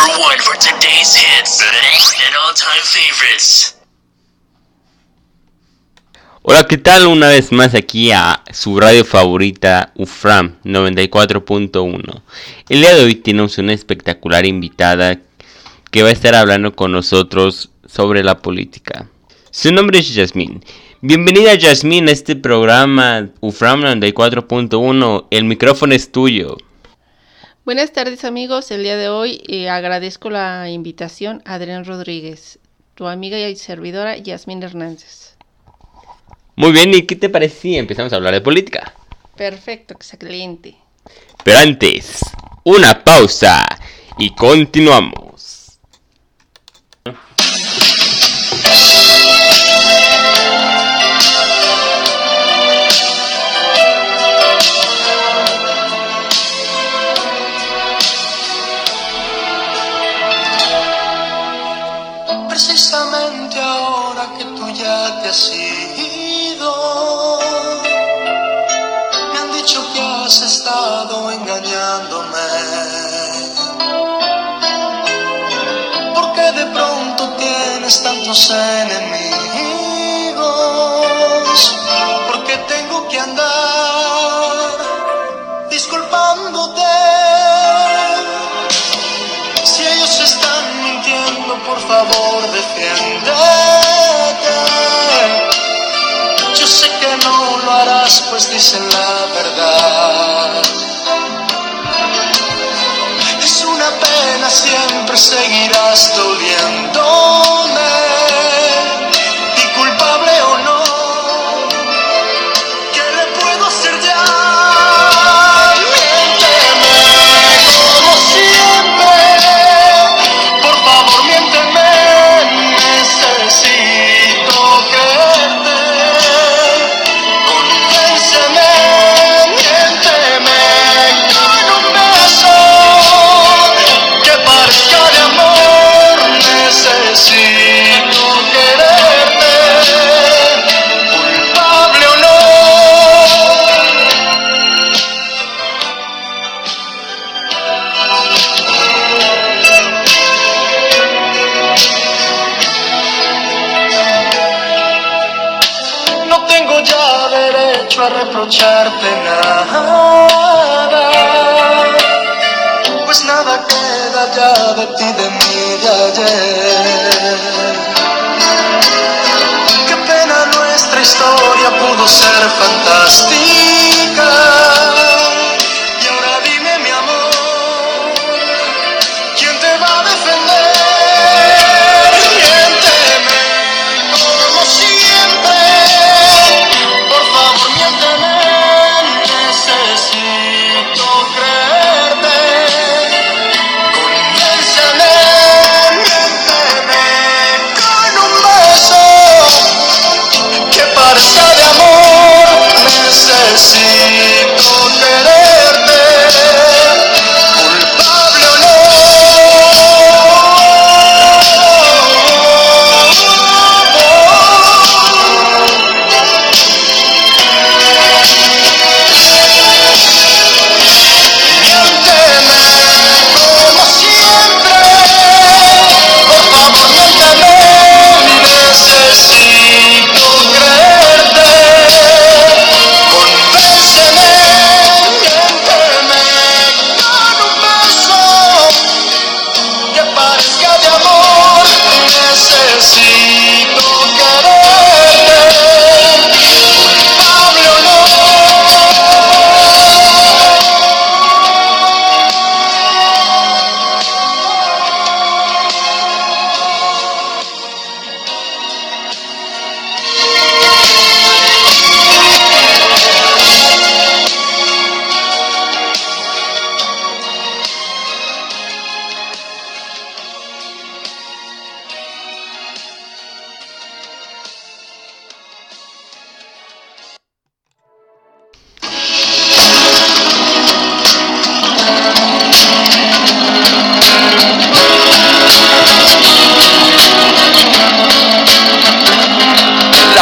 number one for today's hits and all-time favorites. Hola, ¿qué tal? Una vez más aquí a su radio favorita UFRAM 94.1. El día de hoy tenemos una espectacular invitada que va a estar hablando con nosotros sobre la política. Su nombre es Yasmín. Bienvenida Yasmín a este programa UFRAM 94.1. El micrófono es tuyo. Buenas tardes amigos, el día de hoy eh, agradezco la invitación a Adrián Rodríguez, tu amiga y servidora Yasmín Hernández. Muy bien, ¿y qué te parece si empezamos a hablar de política? Perfecto, excelente. Pero antes, una pausa y continuamos. Tantos enemigos, porque tengo que andar disculpándote. Si ellos están mintiendo, por favor, defiéndete. Yo sé que no lo harás, pues dicen la verdad. Siempre seguirás doliéndome. fantastic.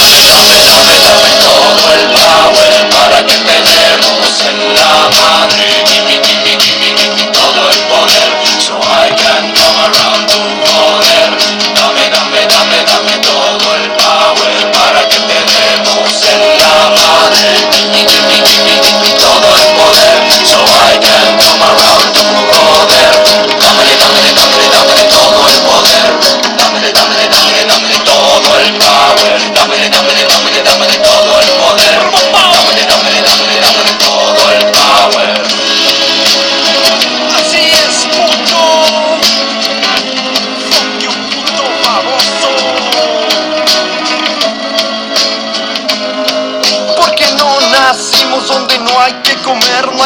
Dame, dame, dame todo el power para que te demos en la madre. Gimme, gimme, gimme, gimme todo el poder, so I can come around tu poder. Dame, dame, dame, dame todo el power para que te demos en la madre. Gimme, gimme, gimme, gimme todo el poder, so I can come around tu poder. Dame, dame, dame, dame todo el poder. Dame, dame, dame, dame todo el power.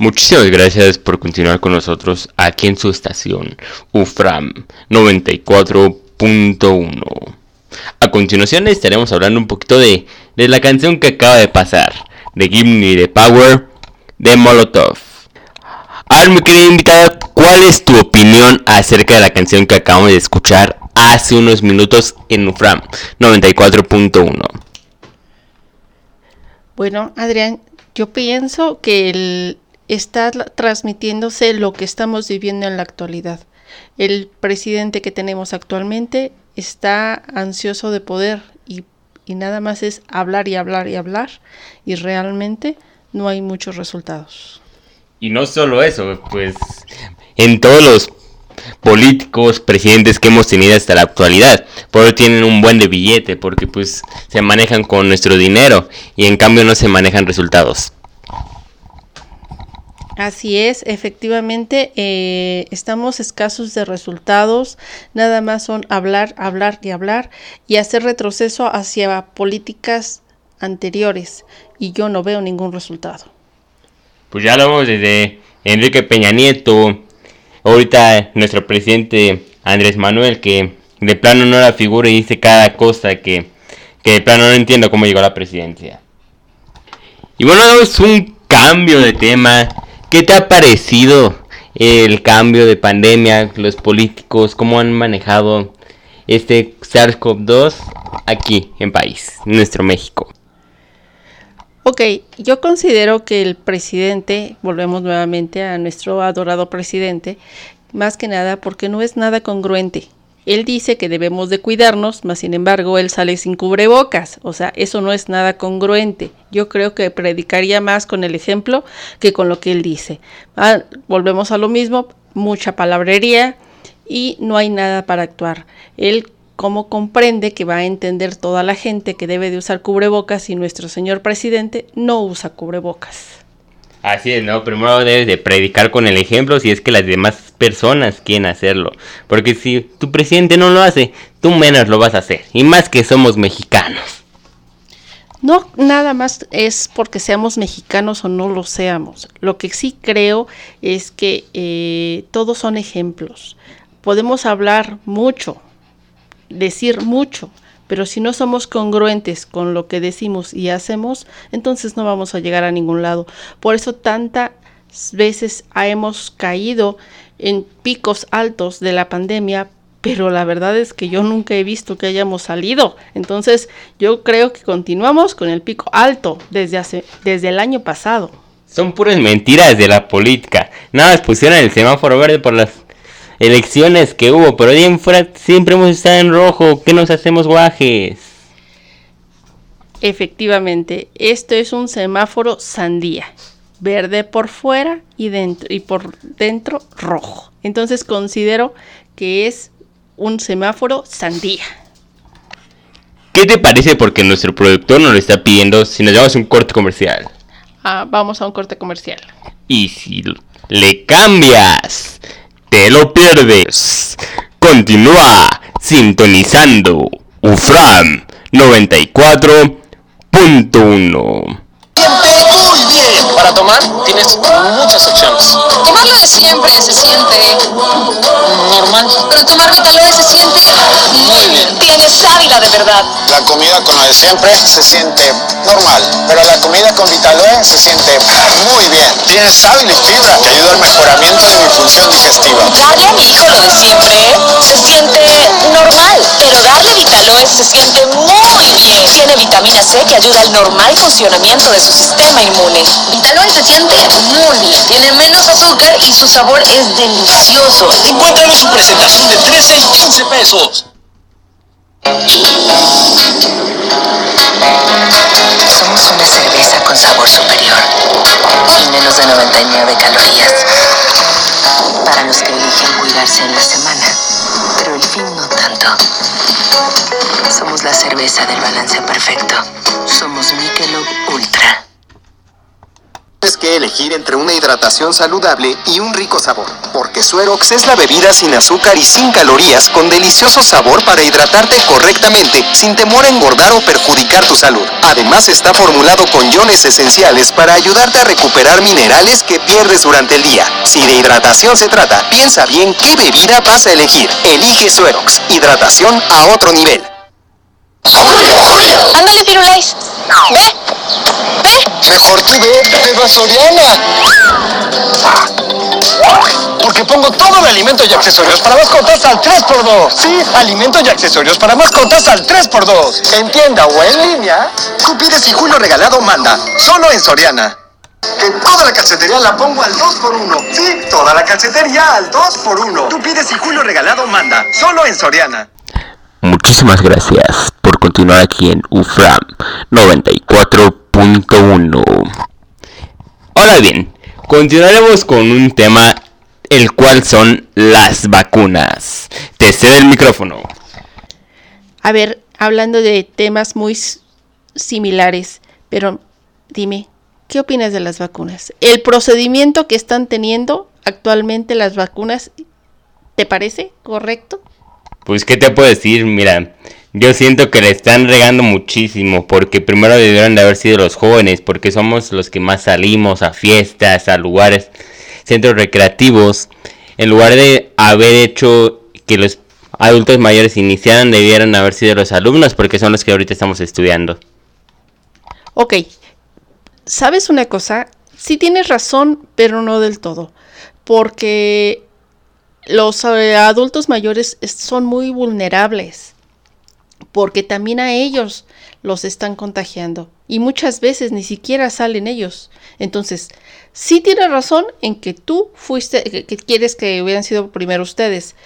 Muchísimas gracias por continuar con nosotros aquí en su estación UFRAM 94.1. A continuación estaremos hablando un poquito de, de la canción que acaba de pasar, de Me the Power de Molotov. Ahora mi querida invitada, ¿cuál es tu opinión acerca de la canción que acabamos de escuchar hace unos minutos en UFRAM 94.1? Bueno, Adrián, yo pienso que el- está transmitiéndose lo que estamos viviendo en la actualidad. El presidente que tenemos actualmente está ansioso de poder y, y nada más es hablar y hablar y hablar y realmente no hay muchos resultados. Y no solo eso, pues en todos los políticos, presidentes que hemos tenido hasta la actualidad, por eso tienen un buen de billete, porque pues se manejan con nuestro dinero y en cambio no se manejan resultados. Así es, efectivamente, eh, estamos escasos de resultados, nada más son hablar, hablar y hablar y hacer retroceso hacia políticas anteriores y yo no veo ningún resultado. Pues ya vemos desde Enrique Peña Nieto, ahorita nuestro presidente Andrés Manuel, que de plano no la figura y dice cada cosa que, que de plano no entiendo cómo llegó a la presidencia. Y bueno, es un cambio de tema. ¿Qué te ha parecido el cambio de pandemia, los políticos, cómo han manejado este SARS-CoV-2 aquí en país, nuestro México? Ok, yo considero que el presidente, volvemos nuevamente a nuestro adorado presidente, más que nada porque no es nada congruente. Él dice que debemos de cuidarnos, mas sin embargo él sale sin cubrebocas. O sea, eso no es nada congruente. Yo creo que predicaría más con el ejemplo que con lo que él dice. Ah, volvemos a lo mismo, mucha palabrería y no hay nada para actuar. Él cómo comprende que va a entender toda la gente que debe de usar cubrebocas y nuestro señor presidente no usa cubrebocas. Así es, ¿no? Primero debes de predicar con el ejemplo si es que las demás personas quieren hacerlo. Porque si tu presidente no lo hace, tú menos lo vas a hacer. Y más que somos mexicanos. No, nada más es porque seamos mexicanos o no lo seamos. Lo que sí creo es que eh, todos son ejemplos. Podemos hablar mucho, decir mucho, pero si no somos congruentes con lo que decimos y hacemos, entonces no vamos a llegar a ningún lado. Por eso tantas veces hemos caído en picos altos de la pandemia, pero la verdad es que yo nunca he visto que hayamos salido. Entonces yo creo que continuamos con el pico alto desde, hace, desde el año pasado. Son puras mentiras de la política. Nada más pusieron el semáforo verde por las elecciones que hubo, pero ahí en fuera siempre hemos estado en rojo. ¿Qué nos hacemos guajes? Efectivamente, esto es un semáforo sandía. Verde por fuera y, dentro, y por dentro rojo. Entonces considero que es un semáforo sandía. ¿Qué te parece porque nuestro productor nos lo está pidiendo si nos llevamos un corte comercial? Ah, vamos a un corte comercial. Y si le cambias te lo pierdes. Continúa sintonizando UFRAM 94.1. Tomar tienes muchas opciones. Tomarlo de siempre se siente Normal. pero tomar Vitaloe se siente Muy bien. Tienes sábila de verdad. La comida con lo de siempre se siente normal, pero la comida con Vitaloe se siente muy bien. Tiene sábila y fibra que ayuda al mejoramiento de mi función digestiva. Darle a mi hijo lo de siempre se siente normal, pero darle Vitaloe se siente muy bien. Tiene vitamina C que ayuda al normal funcionamiento de su sistema inmune. Vitaloe se siente muy bien. Tiene menos azúcar y su sabor es delicioso. Encuéntralo en su presentación de 13 y 15 pesos. Somos una cerveza con sabor superior y menos de 99 calorías. Para los que eligen cuidarse en la semana, pero el fin no tanto. Somos la cerveza del balance perfecto. Somos elegir entre una hidratación saludable y un rico sabor, porque Suerox es la bebida sin azúcar y sin calorías con delicioso sabor para hidratarte correctamente sin temor a engordar o perjudicar tu salud. Además está formulado con iones esenciales para ayudarte a recuperar minerales que pierdes durante el día. Si de hidratación se trata, piensa bien qué bebida vas a elegir. Elige Suerox, hidratación a otro nivel. Ándale, Firulais. Ve. Mejor tú ve, ve a Soriana. Porque pongo todo el alimento y accesorios para mascotas al 3x2. Sí, alimento y accesorios para mascotas al 3x2. En tienda o en línea, tú pides y Julio regalado manda, solo en Soriana. Que toda la calcetería la pongo al 2x1. Sí, toda la calcetería al 2x1. Tú pides y Julio regalado manda, solo en Soriana. Muchísimas gracias por continuar aquí en UFRAM 94.1. Ahora bien, continuaremos con un tema el cual son las vacunas. Te cedo el micrófono. A ver, hablando de temas muy similares, pero dime, ¿qué opinas de las vacunas? El procedimiento que están teniendo actualmente las vacunas, ¿te parece correcto? Pues, ¿qué te puedo decir? Mira, yo siento que le están regando muchísimo, porque primero debieron de haber sido los jóvenes, porque somos los que más salimos a fiestas, a lugares. centros recreativos, en lugar de haber hecho que los adultos mayores iniciaran, debieran haber sido los alumnos, porque son los que ahorita estamos estudiando. Ok, ¿sabes una cosa? Sí tienes razón, pero no del todo, porque los eh, adultos mayores es- son muy vulnerables, porque también a ellos los están contagiando y muchas veces ni siquiera salen ellos. Entonces, sí tienes razón en que tú fuiste, que, que quieres que hubieran sido primero ustedes,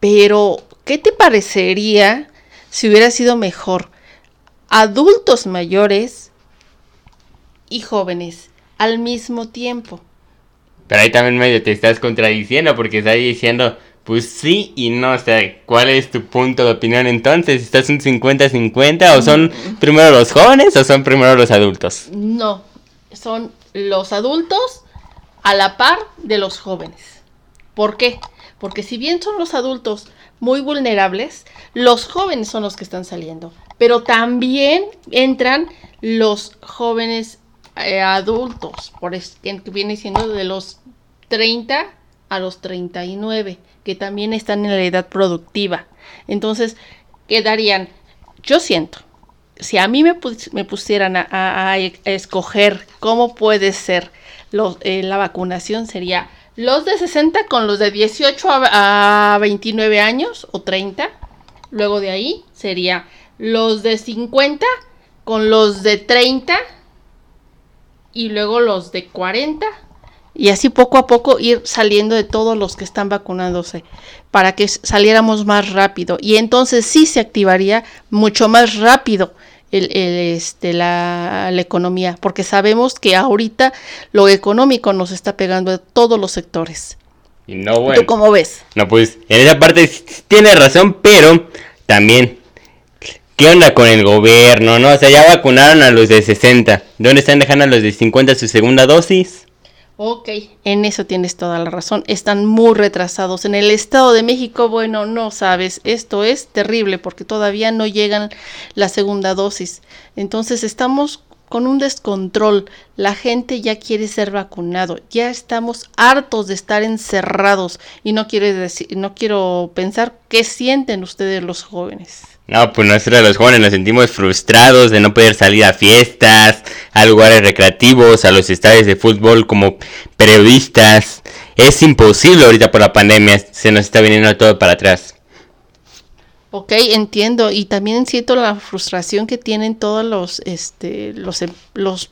pero ¿qué te parecería si hubiera sido mejor adultos mayores y jóvenes al mismo tiempo? Pero ahí también medio te estás contradiciendo porque estás diciendo, pues sí y no. O sea, ¿cuál es tu punto de opinión entonces? ¿Estás un 50-50 o son primero los jóvenes o son primero los adultos? No, son los adultos a la par de los jóvenes. ¿Por qué? Porque si bien son los adultos muy vulnerables, los jóvenes son los que están saliendo. Pero también entran los jóvenes eh, adultos, por es, que viene siendo de los 30 a los 39, que también están en la edad productiva. Entonces, quedarían, yo siento, si a mí me, me pusieran a, escoger cómo puede ser eh, la vacunación, sería los de 60 con los de 18 a, a 29 años o 30. Luego de ahí sería los de 50 con los de 30 y luego los de 40 y así poco a poco ir saliendo de todos los que están vacunándose para que saliéramos más rápido y entonces sí se activaría mucho más rápido el, el, este, la, la economía porque sabemos que ahorita lo económico nos está pegando a todos los sectores. Y no, bueno. ¿Tú cómo ves? No, pues en esa parte tiene razón, pero también, ¿qué onda con el gobierno? no? O sea, ya vacunaron a los de 60. ¿Dónde están dejando a los de 50 su segunda dosis? Ok, en eso tienes toda la razón. Están muy retrasados. En el Estado de México, bueno, no sabes, esto es terrible porque todavía no llegan la segunda dosis. Entonces estamos con un descontrol. La gente ya quiere ser vacunado. Ya estamos hartos de estar encerrados y no quiero decir, no quiero pensar qué sienten ustedes los jóvenes. No, pues nosotros los jóvenes nos sentimos frustrados de no poder salir a fiestas, a lugares recreativos, a los estadios de fútbol como periodistas. Es imposible ahorita por la pandemia, se nos está viniendo todo para atrás. Ok, entiendo. Y también siento la frustración que tienen todos los, este, los, em- los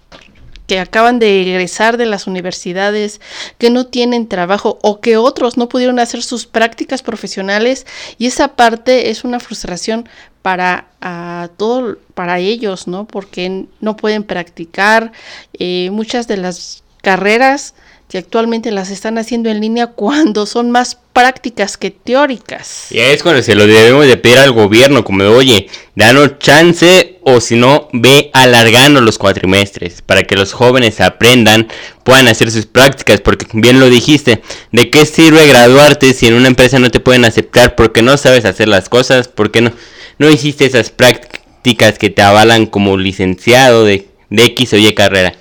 que acaban de egresar de las universidades, que no tienen trabajo o que otros no pudieron hacer sus prácticas profesionales. Y esa parte es una frustración para a todo, para ellos, ¿no? Porque no pueden practicar. eh, muchas de las carreras que actualmente las están haciendo en línea cuando son más prácticas que teóricas. Y es cuando se lo debemos de pedir al gobierno, como oye, danos chance o si no, ve alargando los cuatrimestres para que los jóvenes aprendan, puedan hacer sus prácticas, porque bien lo dijiste, ¿de qué sirve graduarte si en una empresa no te pueden aceptar porque no sabes hacer las cosas? porque no, no hiciste esas prácticas que te avalan como licenciado de, de X o Y carrera?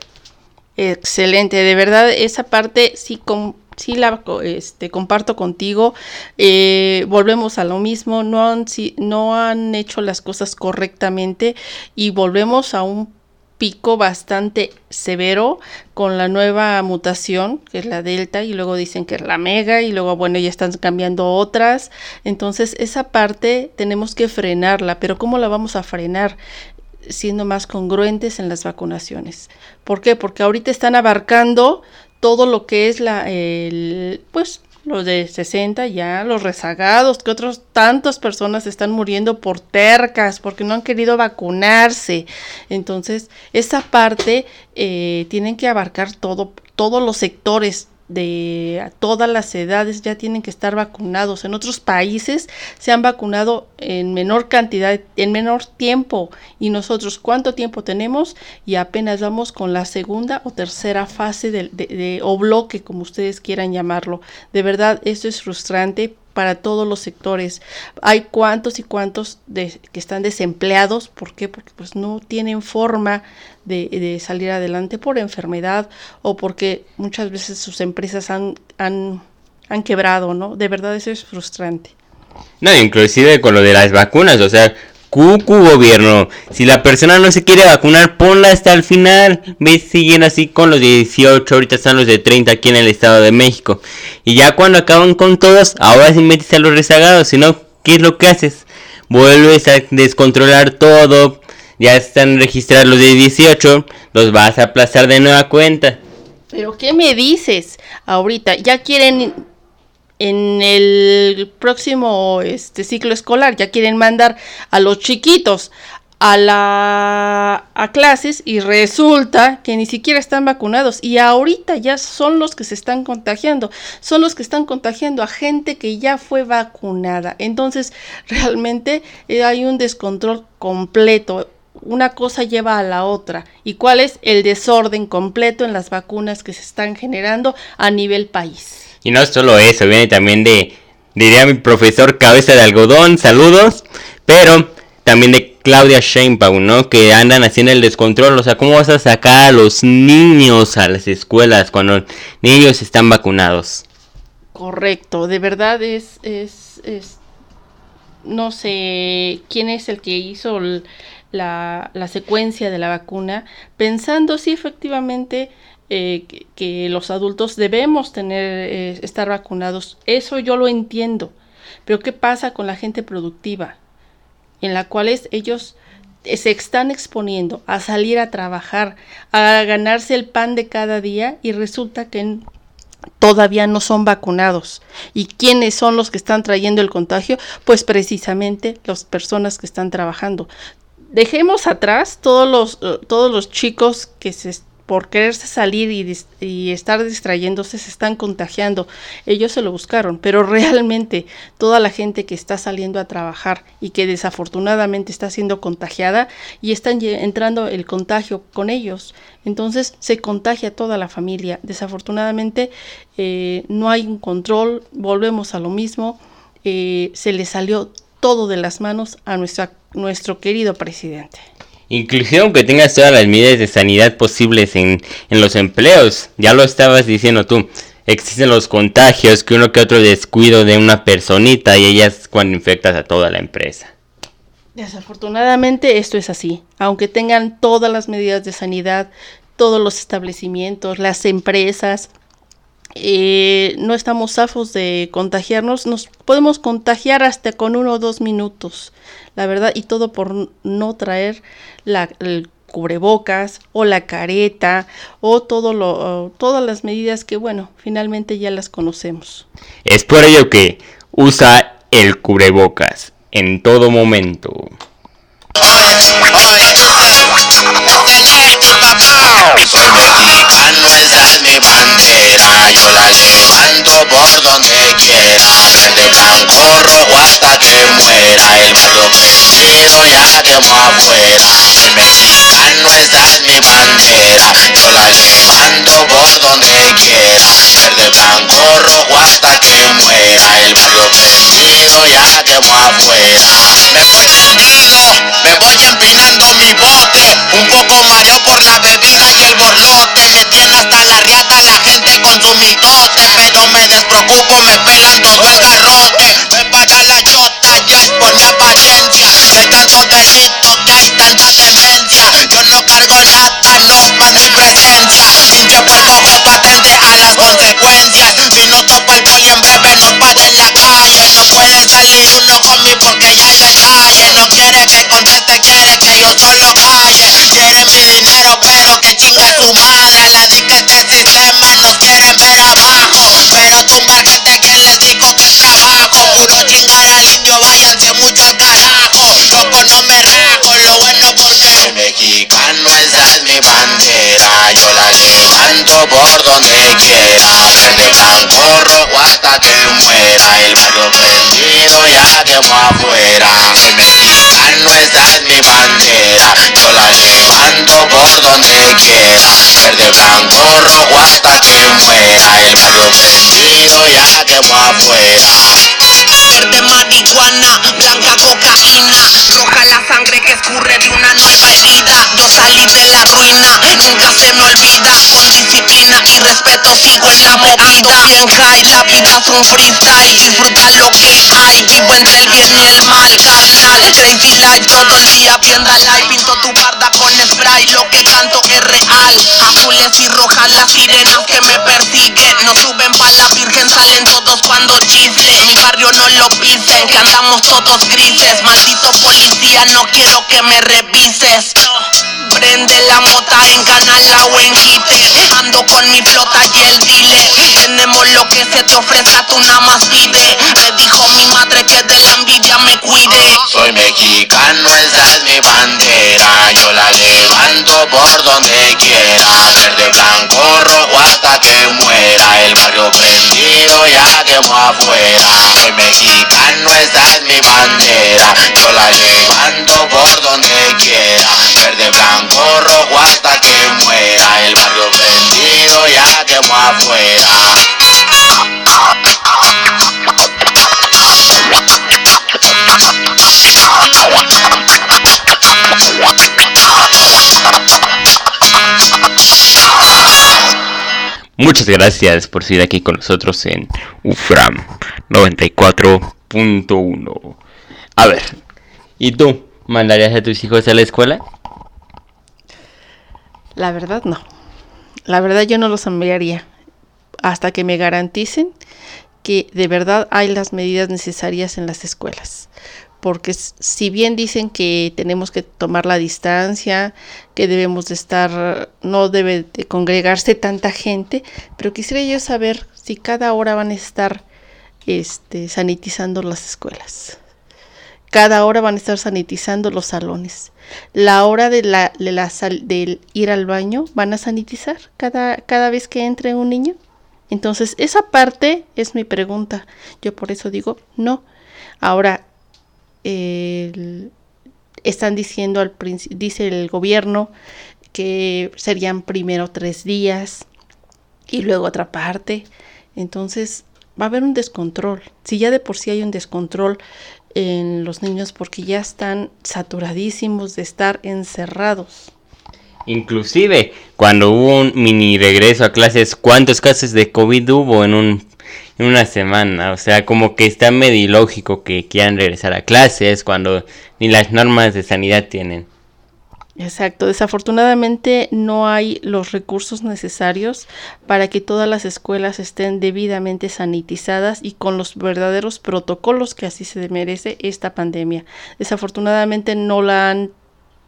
Excelente, de verdad esa parte sí, com- sí la este, comparto contigo. Eh, volvemos a lo mismo, no han, si- no han hecho las cosas correctamente y volvemos a un pico bastante severo con la nueva mutación, que es la delta, y luego dicen que es la mega, y luego, bueno, ya están cambiando otras. Entonces, esa parte tenemos que frenarla, pero ¿cómo la vamos a frenar? siendo más congruentes en las vacunaciones. ¿Por qué? Porque ahorita están abarcando todo lo que es la, el, pues, los de 60 ya, los rezagados, que otros tantas personas están muriendo por tercas, porque no han querido vacunarse. Entonces, esa parte eh, tienen que abarcar todo, todos los sectores de todas las edades ya tienen que estar vacunados. En otros países se han vacunado en menor cantidad, en menor tiempo. Y nosotros, ¿cuánto tiempo tenemos? Y apenas vamos con la segunda o tercera fase de- de- o bloque, como ustedes quieran llamarlo. De verdad, esto es frustrante para todos los sectores. Hay cuantos y cuantos de, que están desempleados. ¿Por qué? Porque pues no tienen forma de, de, salir adelante por enfermedad o porque muchas veces sus empresas han, han, han quebrado, ¿no? De verdad eso es frustrante. No, inclusive con lo de las vacunas, o sea, Cucu gobierno, si la persona no se quiere vacunar, ponla hasta el final. ¿Ves? Siguen así con los de 18, ahorita están los de 30 aquí en el Estado de México. Y ya cuando acaban con todos, ahora sí metes a los rezagados, si no, ¿qué es lo que haces? Vuelves a descontrolar todo, ya están registrados los de 18, los vas a aplazar de nueva cuenta. Pero ¿qué me dices? Ahorita ya quieren en el próximo este ciclo escolar ya quieren mandar a los chiquitos a la a clases y resulta que ni siquiera están vacunados y ahorita ya son los que se están contagiando, son los que están contagiando a gente que ya fue vacunada. Entonces, realmente eh, hay un descontrol completo. Una cosa lleva a la otra. ¿Y cuál es el desorden completo en las vacunas que se están generando a nivel país? Y no solo eso, viene también de, diría mi profesor Cabeza de Algodón, saludos, pero también de Claudia Sheinbaum, ¿no? Que andan haciendo el descontrol, o sea, ¿cómo vas a sacar a los niños a las escuelas cuando ellos están vacunados? Correcto, de verdad es, es, es no sé quién es el que hizo la, la secuencia de la vacuna, pensando si efectivamente eh, que, los adultos debemos tener, eh, estar vacunados. Eso yo lo entiendo. Pero ¿qué pasa con la gente productiva? En la cual ellos se están exponiendo a salir a trabajar, a ganarse el pan de cada día y resulta que todavía no son vacunados. ¿Y quiénes son los que están trayendo el contagio? Pues precisamente las personas que están trabajando. Dejemos atrás todos los, todos los chicos que se por quererse salir y, estar distrayéndose se están contagiando. Ellos se lo buscaron, pero realmente toda la gente que está saliendo a trabajar y que desafortunadamente está siendo contagiada y están entrando el contagio con ellos. Entonces se contagia toda la familia. Desafortunadamente eh, no hay un control, volvemos a lo mismo, eh, se le salió todo de las manos a nuestra, nuestro querido presidente. Inclusive aunque tengas todas las medidas de sanidad posibles en, en, los empleos, ya lo estabas diciendo tú, existen los contagios, que uno que otro descuido de una personita y ellas cuando infectas a toda la empresa. Desafortunadamente esto es así, aunque tengan todas las medidas de sanidad, todos los establecimientos, las empresas, eh, no estamos zafos de contagiarnos, nos podemos contagiar hasta con uno o dos minutos, la verdad, y todo por no traer la, el cubrebocas o la careta o todo lo, o todas las medidas que, bueno, finalmente ya las conocemos. Es por ello que usa el cubrebocas en todo momento. Es mi bandera, yo la levanto por donde quiera, verde, blanco, rojo hasta que muera, el barrio perdido ya quemó afuera, mexicano, esa es mi bandera, yo la levanto por donde quiera, verde, blanco, rojo hasta que muera, el barrio perdido ya quemó afuera, me voy rendido, me voy empinando mi bote, un poco mareado por la bebida y el borlote. Me tiene hasta la riata la gente con su mitote. Pero me despreocupo, me pelan todo el garrote Me paga la chota, ya es por mi apariencia. Canso del TikTok, también pues hay prohibido ya que va pues verde marihuana blanca cocaína. Roja la sangre que escurre de una nueva herida. Yo salí de la ruina nunca se me olvida. Con disciplina y respeto en la movida. bien high, la vida es un freestyle. Disfruta lo que hay, vivo entre el bien y el mal. Carnal, crazy life todo el día viendo live. Pinto tu barda con spray, lo que canto es real. Azules y rojas las sirenas que me persiguen. No suben pa' la virgen, salen todos cuando chifle. Mi barrio no lo pisen, que andamos todos grises. Maldito policía, no quiero que me revises. Prende la mota en Canala o en Quite Ando con mi flota y el Tenemos lo que se te ofrezca, tú nada más pide Me dijo mi madre que de la envidia me cuide. Soy mexicano, esa es mi bandera. Yo la levanto por donde quiera. Verde, blanco, rojo hasta que muera. El barrio prendido ya quemó afuera. Soy mexicano, esa es mi bandera. Yo la levanto por donde quiera Muchas gracias por seguir aquí con nosotros en UFRAM 94.1. A ver, ¿y tú mandarías a tus hijos a la escuela? La verdad no. La verdad yo no los enviaría hasta que me garanticen que de verdad hay las medidas necesarias en las escuelas. Porque si bien dicen que tenemos que tomar la distancia, que debemos de estar, no debe de congregarse tanta gente, pero quisiera yo saber si cada hora van a estar este, sanitizando las escuelas. Cada hora van a estar sanitizando los salones. La hora de la, de la sal, del ir al baño van a sanitizar cada, cada vez que entre un niño. Entonces, esa parte es mi pregunta. Yo por eso digo no. Ahora, están diciendo al dice el gobierno que serían primero tres días y luego otra parte. Entonces, va a haber un descontrol. Si ya de por sí hay un descontrol en los niños porque ya están saturadísimos de estar encerrados. Inclusive, cuando hubo un mini regreso a clases, ¿cuántos casos de COVID hubo en, un, en una semana? O sea, como que está medio ilógico que quieran regresar a clases cuando ni las normas de sanidad tienen. Exacto, desafortunadamente no hay los recursos necesarios para que todas las escuelas estén debidamente sanitizadas y con los verdaderos protocolos que así se merece esta pandemia. Desafortunadamente no la han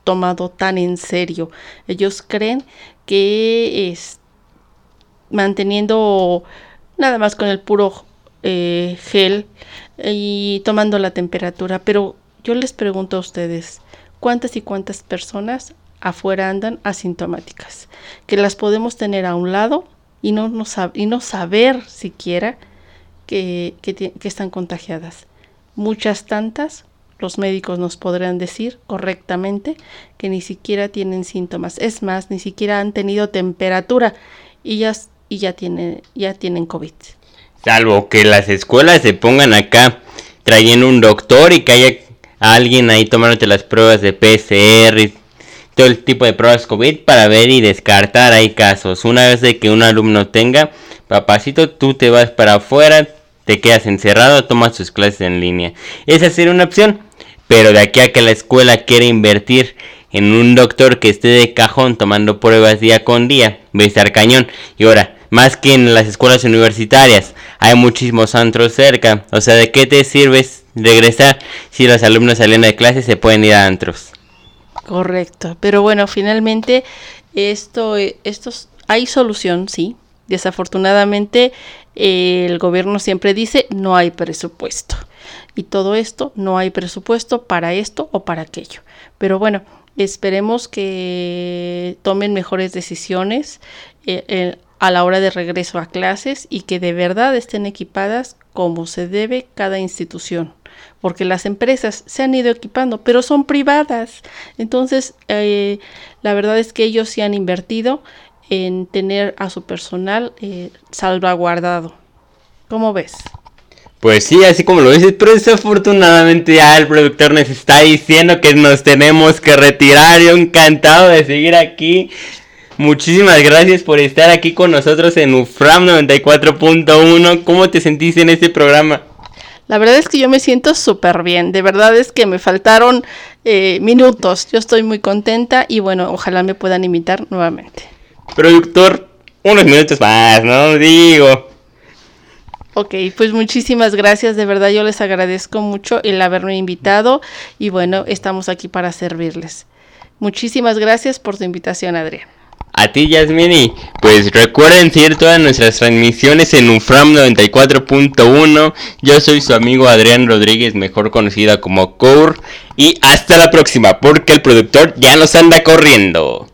tomado tan en serio. Ellos creen que es manteniendo nada más con el puro eh, gel y tomando la temperatura, pero yo les pregunto a ustedes, cuántas y cuántas personas afuera andan asintomáticas, que las podemos tener a un lado y no, no, y no saber siquiera que, que, que están contagiadas. Muchas tantas, los médicos nos podrán decir correctamente que ni siquiera tienen síntomas. Es más, ni siquiera han tenido temperatura y ya, y ya, tienen, ya tienen COVID. Salvo que las escuelas se pongan acá trayendo un doctor y que haya alguien ahí tomándote las pruebas de PCR todo el tipo de pruebas COVID para ver y descartar hay casos. Una vez de que un alumno tenga, papacito, tú te vas para afuera, te quedas encerrado, tomas tus clases en línea. Esa sería una opción. Pero de aquí a que la escuela quiere invertir en un doctor que esté de cajón tomando pruebas día con día, va a cañón. Y ahora, más que en las escuelas universitarias, hay muchísimos antros cerca. O sea, ¿de qué te sirves regresar si los alumnos salen de clase se pueden ir a antros. Correcto, pero bueno, finalmente esto, hay solución, sí. Desafortunadamente el gobierno siempre dice no hay presupuesto y todo esto no hay presupuesto para esto o para aquello. Pero bueno, esperemos que tomen mejores decisiones eh, a la hora de regreso a clases y que de verdad estén equipadas como se debe cada institución porque las empresas se han ido equipando, pero son privadas. Entonces, eh, la verdad es que ellos se han invertido en tener a su personal eh, salvaguardado. ¿Cómo ves? Pues sí, así como lo dices, pero desafortunadamente ya el productor nos está diciendo que nos tenemos que retirar. Yo encantado de seguir aquí Muchísimas gracias por estar aquí con nosotros en UFRAM 94.1. ¿Cómo te sentiste en este programa? La verdad es que yo me siento súper bien. De verdad es que me faltaron eh, minutos. Yo estoy muy contenta y bueno, ojalá me puedan invitar nuevamente. Productor, unos minutos más, ¿no? Digo. Ok, pues muchísimas gracias, de verdad yo les agradezco mucho el haberme invitado y bueno, estamos aquí para servirles. Muchísimas gracias por tu invitación, Adrián. A ti, Yasmini. Pues recuerden seguir todas nuestras transmisiones en UFRAM 94.1. Yo soy su amigo Adrián Rodríguez, mejor conocida como Cour. Y hasta la próxima, porque el productor ya nos anda corriendo.